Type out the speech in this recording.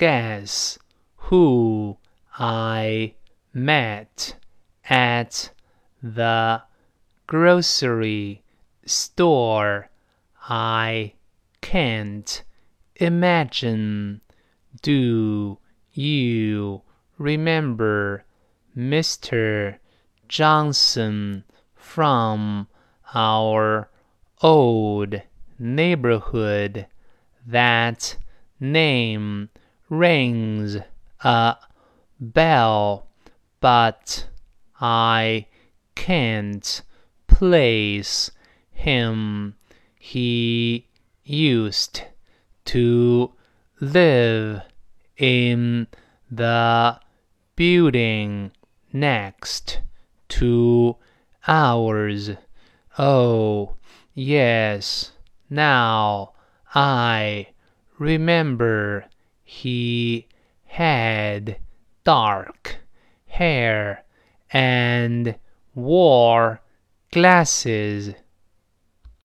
guess who I met at the grocery store. I can't imagine. Do you remember Mr. Johnson from our old neighborhood? That name rings a bell, but I can't place him. He used to live in the building next to ours. Oh, yes, now I remember he had dark hair and wore glasses.